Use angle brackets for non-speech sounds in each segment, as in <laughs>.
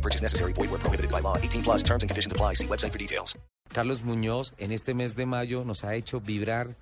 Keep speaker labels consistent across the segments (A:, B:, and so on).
A: No purchase necessary. Void where prohibited by law. 18 plus terms and conditions apply. See website for details.
B: Carlos Muñoz en este mes de mayo nos ha hecho vibrar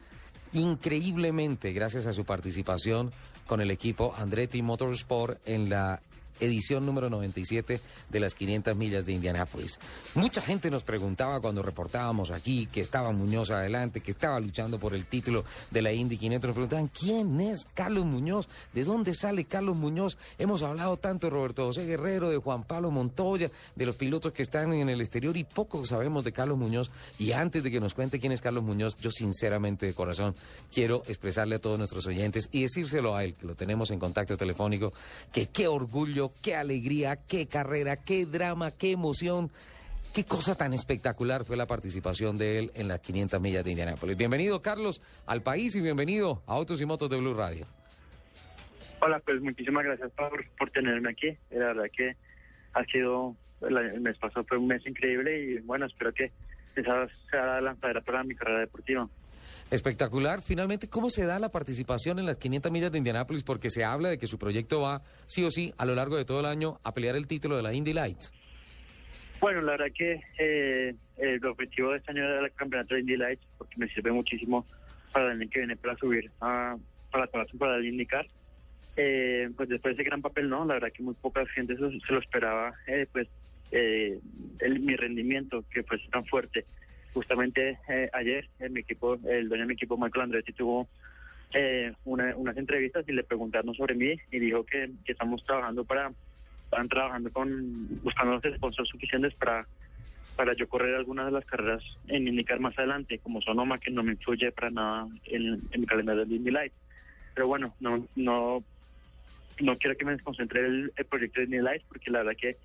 B: increíblemente gracias a su participación con el equipo Andretti Motorsport en la edición número 97 de las 500 millas de Indianápolis. Mucha gente nos preguntaba cuando reportábamos aquí que estaba Muñoz adelante, que estaba luchando por el título de la Indy 500. Nos preguntaban, ¿quién es Carlos Muñoz? ¿De dónde sale Carlos Muñoz? Hemos hablado tanto de Roberto José Guerrero, de Juan Pablo Montoya, de los pilotos que están en el exterior y poco sabemos de Carlos Muñoz. Y antes de que nos cuente quién es Carlos Muñoz, yo sinceramente de corazón quiero expresarle a todos nuestros oyentes y decírselo a él, que lo tenemos en contacto telefónico, que qué orgullo qué alegría, qué carrera, qué drama, qué emoción. Qué cosa tan espectacular fue la participación de él en las 500 millas de Indianápolis. Bienvenido, Carlos, al país y bienvenido a Autos y Motos de Blue Radio.
C: Hola, pues muchísimas gracias por, por tenerme aquí. La verdad que ha sido, el mes pasado fue un mes increíble y bueno, espero que esa sea la lanzadera para mi carrera deportiva.
B: Espectacular. Finalmente, ¿cómo se da la participación en las 500 millas de Indianápolis? Porque se habla de que su proyecto va, sí o sí, a lo largo de todo el año a pelear el título de la Indy Lights.
C: Bueno, la verdad que eh, el objetivo de este año era el campeonato de Indy Lights porque me sirve muchísimo para el año que viene para subir a, para la para el IndyCar. Eh, pues después de ese gran papel, no, la verdad que muy poca gente se, lo esperaba, eh, pues eh, el, mi rendimiento que fue tan fuerte justamente eh, ayer en mi equipo, el dueño de mi equipo, Michael Andretti, tuvo eh, unas entrevistas y le preguntaron sobre mí y dijo que, estamos trabajando para, están trabajando con, buscando los sponsors suficientes para para yo correr algunas de las carreras en indicar más adelante, como Sonoma, que no me influye para nada en, en mi calendario de Indy Light. Pero bueno, no no no quiero que me desconcentre el, el proyecto de Indy Light, porque la verdad que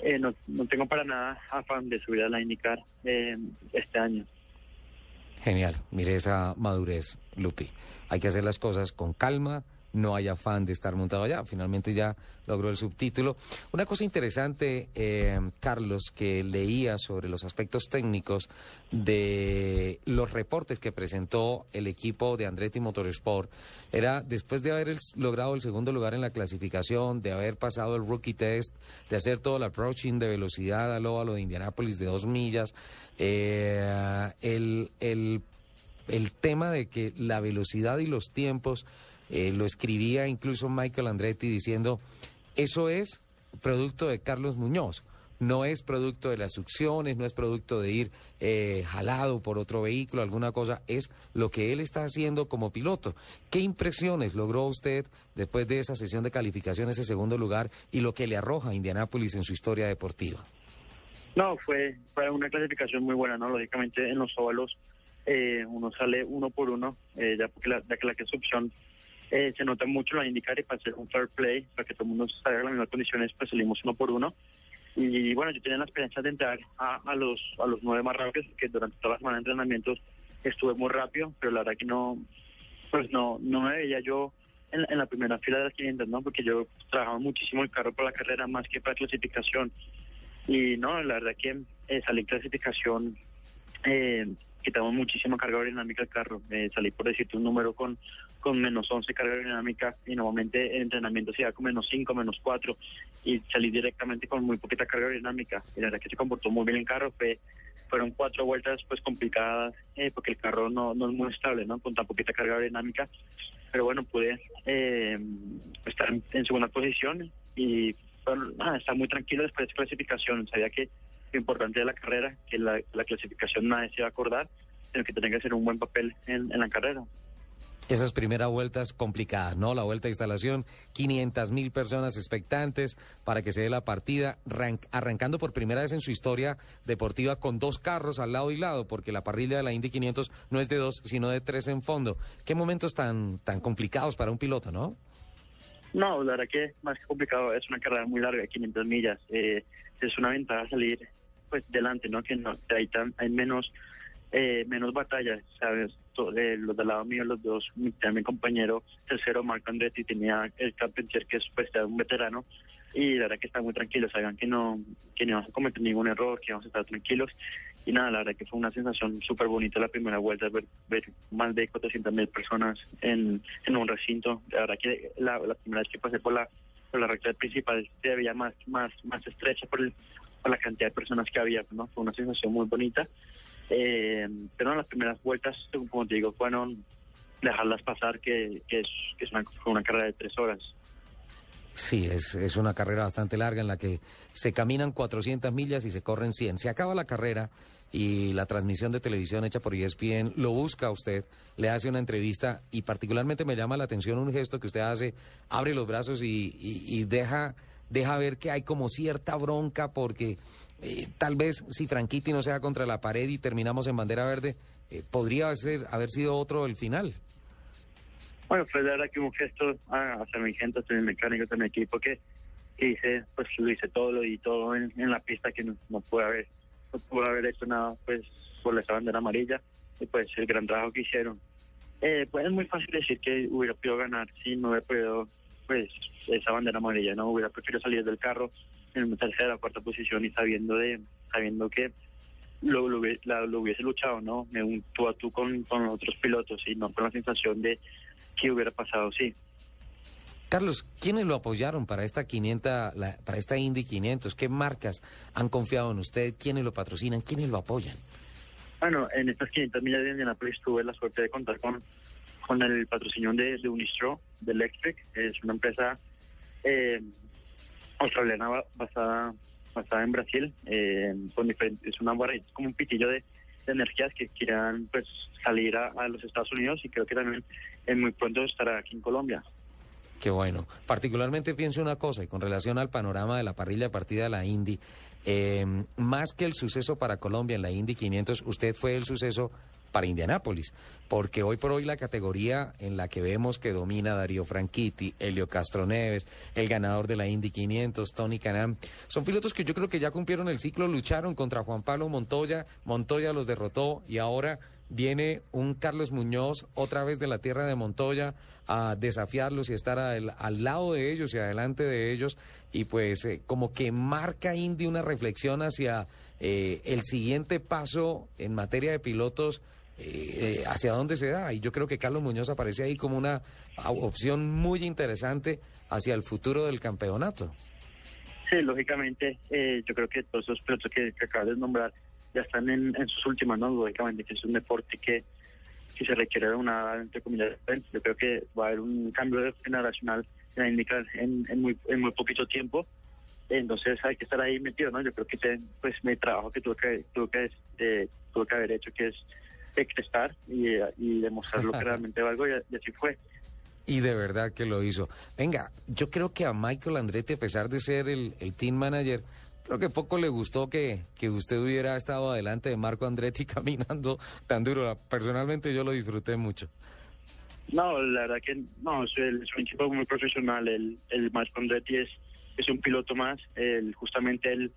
C: eh, no, no, tengo para nada afán de subir a la indicar eh, este año.
B: Genial, mire esa madurez, Lupi. Hay que hacer las cosas con calma, no hay afán de estar montado allá. Finalmente ya logró el subtítulo. Una cosa interesante, eh, Carlos, que leía sobre los aspectos técnicos de los reportes que presentó el equipo de Andretti Motorsport, era después de haber logrado el segundo lugar en la clasificación, de haber pasado el rookie test, de hacer todo el approaching de velocidad al óvalo de Indianápolis de dos millas, eh, el, el, el tema de que la velocidad y los tiempos eh, lo escribía incluso Michael Andretti diciendo, eso es producto de Carlos Muñoz, no es producto de las succiones, no es producto de ir eh, jalado por otro vehículo, alguna cosa, es lo que él está haciendo como piloto. ¿Qué impresiones logró usted después de esa sesión de calificación, ese segundo lugar, y lo que le arroja a Indianápolis en su historia deportiva?
C: No, fue, fue una clasificación muy buena, ¿no? Lógicamente en los óvalos eh, uno sale uno por uno, la, ya que la que es opción eh, se nota mucho la indicar y para hacer un fair play, para que todo el mundo salga en las mismas condiciones, pues salimos uno por uno. Y bueno, yo tenía la experiencia de entrar a, los a los nueve más rápidos, que durante toda la semana de entrenamientos estuve muy rápido, pero la verdad que no, pues no, no me veía yo en, la primera fila de las 500, ¿no? Porque yo trabajaba muchísimo el carro para la carrera más que para clasificación. Y no, la verdad que eh, salí en clasificación eh, quitamos muchísima carga aerodinámica al carro. Eh, salí por decirte un número con, con menos 11 carga aerodinámica y normalmente el entrenamiento se da con menos 5, menos 4 y salí directamente con muy poquita carga aerodinámica. Y la verdad que se comportó muy bien el carro. Fue, fueron cuatro vueltas pues complicadas eh, porque el carro no, no es muy estable, ¿no? Con tan poquita carga aerodinámica. Pero bueno, pude eh, estar en, segunda posición y bueno, nada, estar muy tranquilo después de clasificación. Sabía que importante de la carrera, que la, clasificación nadie se va a acordar, sino que tiene que hacer un buen papel en, la carrera.
B: Esas primeras vueltas complicadas, ¿no? La vuelta de instalación, 500 mil personas expectantes para que se dé la partida, arrancando por primera vez en su historia deportiva con dos carros al lado y lado, porque la parrilla de la Indy 500 no es de dos, sino de tres en fondo. ¿Qué momentos tan, tan complicados para un piloto, no?
C: No, la verdad que más que complicado, es una carrera muy larga, 500 millas. Eh, es una ventaja salir pues delante, ¿no? Que no, ahí tan, hay menos eh, menos batallas, ¿sabes? Eh, los del lado mío, los dos, mi, mi compañero tercero, Marco Andretti, tenía el Carpentier, que es pues, un veterano, y la verdad que están muy tranquilos, sabían que no, que no vamos a cometer ningún error, que vamos a estar tranquilos, y nada, la verdad que fue una sensación súper bonita la primera vuelta, ver, ver más de 400 mil personas en, en un recinto, la verdad que la, la primera vez que pasé por la, por la recta principal se veía más, más, más estrecha por, el, la cantidad de personas que había, ¿no? Fue una sensación muy bonita. Eh, pero en las primeras vueltas, como te digo, fueron dejarlas pasar, que, que es, que es una, una carrera de tres horas.
B: Sí, es, es una carrera bastante larga en la que se caminan 400 millas y se corren 100. Se acaba la carrera y la transmisión de televisión hecha por ESPN lo busca usted, le hace una entrevista y particularmente me llama la atención un gesto que usted hace, abre los brazos y, y, y deja, deja ver que hay como cierta bronca porque eh, tal vez si Franchitti no sea contra la pared y terminamos en bandera verde, eh, podría ser, haber sido otro el final.
C: Bueno, fue de verdad que un gesto ah, hacia mi gente, hacia mi mecánico, hacia mi equipo, que, hice, pues lo hice todo y todo en, en la pista que no, no pude haber, no pude haber hecho nada, pues por esa bandera amarilla y pues el gran trabajo que hicieron. Eh, pues es muy fácil decir que hubiera podido ganar si no hubiera podido, pues esa bandera amarilla, no hubiera preferido salir del carro en tercera o cuarta posición y sabiendo de sabiendo que lo, lo, lo hubiese luchado, ¿no? Me un tú a tú con, con otros pilotos y no con la sensación de que hubiera pasado, sí.
B: Carlos, ¿quiénes lo apoyaron para esta 500, la, para esta Indy 500? ¿Qué marcas han confiado en usted? ¿Quiénes lo patrocinan? ¿Quiénes lo apoyan?
C: Bueno, en estas 500 millas de Indianapolis tuve la suerte de contar con, con el patrocinio de, de Unistro, de Electric. Es una empresa eh, australiana basada basada en Brasil, eh, con es una es como un pitillo de, energías que quieran pues salir a, los Estados Unidos y creo que también en muy pronto estará aquí en Colombia.
B: Qué bueno. Particularmente pienso una cosa, y con relación al panorama de la parrilla partida de la Indy, eh, más que el suceso para Colombia en la Indy 500, usted fue el suceso para Indianápolis, porque hoy por hoy la categoría en la que vemos que domina Darío Franchitti, Helio Castro Neves, el ganador de la Indy 500, Tony Canam, son pilotos que yo creo que ya cumplieron el ciclo, lucharon contra Juan Pablo Montoya, Montoya los derrotó y ahora viene un Carlos Muñoz otra vez de la tierra de Montoya a desafiarlos y estar al, al lado de ellos y adelante de ellos y pues eh, como que marca Indy una reflexión hacia eh, el siguiente paso en materia de pilotos eh, hacia dónde se da. Y yo creo que Carlos Muñoz aparece ahí como una opción muy interesante hacia el futuro del campeonato.
C: Sí, lógicamente, eh, yo creo que todos esos pilotos que, que acabas de nombrar ya están en, sus últimas, ¿no? Lógicamente, que es un deporte que, que se requiere de una, entre comillas, yo creo que va a haber un cambio generacional en indicar en, en, muy, en muy poquito tiempo. Entonces hay que estar ahí metido, ¿no? Yo creo que te, pues mi trabajo que tuve que, tuve que, eh, que haber hecho, que es estar y, y demostrar lo que <laughs> realmente valgo y, y, así fue.
B: Y de verdad que lo hizo. Venga, yo creo que a Michael Andretti, a pesar de ser el, el team manager, creo que poco le gustó que, que usted hubiera estado adelante de Marco Andretti <laughs> caminando tan duro. Personalmente yo lo disfruté mucho.
C: No, la verdad que no, es, es un equipo muy profesional. El, el Marco Andretti es, es un piloto más. El, justamente él,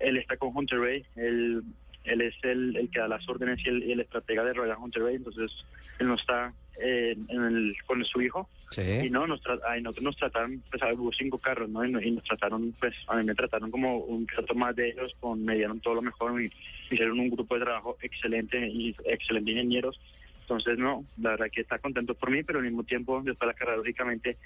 C: él está con Hunter Ray. Él, él es el, el, que da las órdenes y el, el estratega de Royal Hunter Ray, entonces él no está eh, en el, con su hijo.
B: Sí.
C: Y no, nos ay, nosotros nos trataron, pues hubo cinco carros, ¿no? Y, y, nos trataron, pues a mí me trataron como un piloto más de ellos, con, me dieron todo lo mejor, y hicieron un grupo de trabajo excelente y excelentes ingenieros. Entonces, no, la verdad que está contento por mí, pero al mismo tiempo, después de la carrera, lógicamente,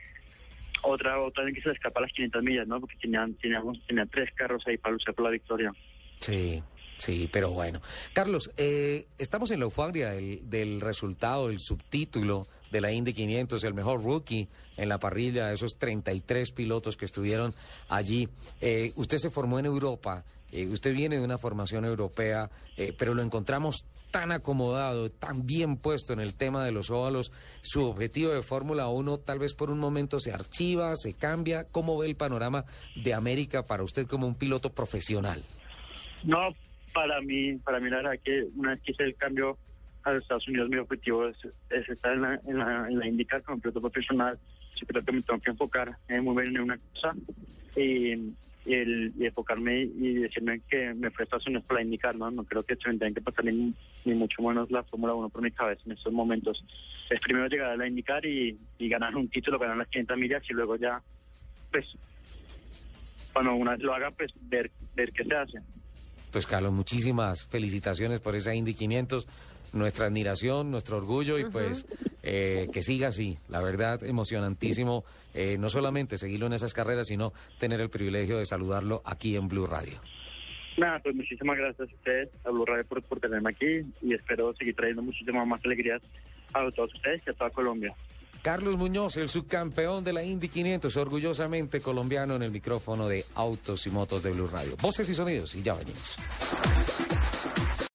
C: otra otra vez que se le escapa a las 500 millas, ¿no? Porque tenían, teníamos, tenían tres carros ahí para luchar por la victoria.
B: Sí, Sí, pero bueno. Carlos, eh, estamos en la euforia del, del, resultado, del subtítulo de la Indy 500, el mejor rookie en la parrilla, esos 33 pilotos que estuvieron allí. Eh, usted se formó en Europa, eh, usted viene de una formación europea, eh, pero lo encontramos tan acomodado, tan bien puesto en el tema de los óvalos. Su objetivo de Fórmula 1 tal vez por un momento se archiva, se cambia. ¿Cómo ve el panorama de América para usted como un piloto profesional?
C: No, para mí, para mí la verdad que una vez que hice el cambio a los Estados Unidos, mi objetivo es, es estar en la, en la, en la IndyCar como piloto profesional. Yo creo que me tengo que enfocar eh, muy bien en una cosa y, el, enfocarme y decirme que me fue a Estados Unidos para indicar, ¿no? No creo que se me tenga que pasar ni, ni mucho menos la Fórmula 1 por mi cabeza en estos momentos. Es primero llegar a la indicar y, y ganar un título, ganar las 500 millas y luego ya, pues, cuando una vez lo haga, pues ver, ver qué se hace.
B: Pues Carlos, muchísimas felicitaciones por esa Indy 500, nuestra admiración, nuestro orgullo y pues eh, que siga así. La verdad, emocionantísimo, eh, no solamente seguirlo en esas carreras, sino tener el privilegio de saludarlo aquí en Blue Radio.
C: Nada, pues muchísimas gracias a ustedes, a Blue Radio por, por tenerme aquí y espero seguir trayendo muchísimas más alegrías a todos ustedes y a toda Colombia.
B: Carlos Muñoz, el subcampeón de la Indy 500, orgullosamente colombiano en el micrófono de Autos y Motos de Blue Radio. Voces y sonidos y ya venimos.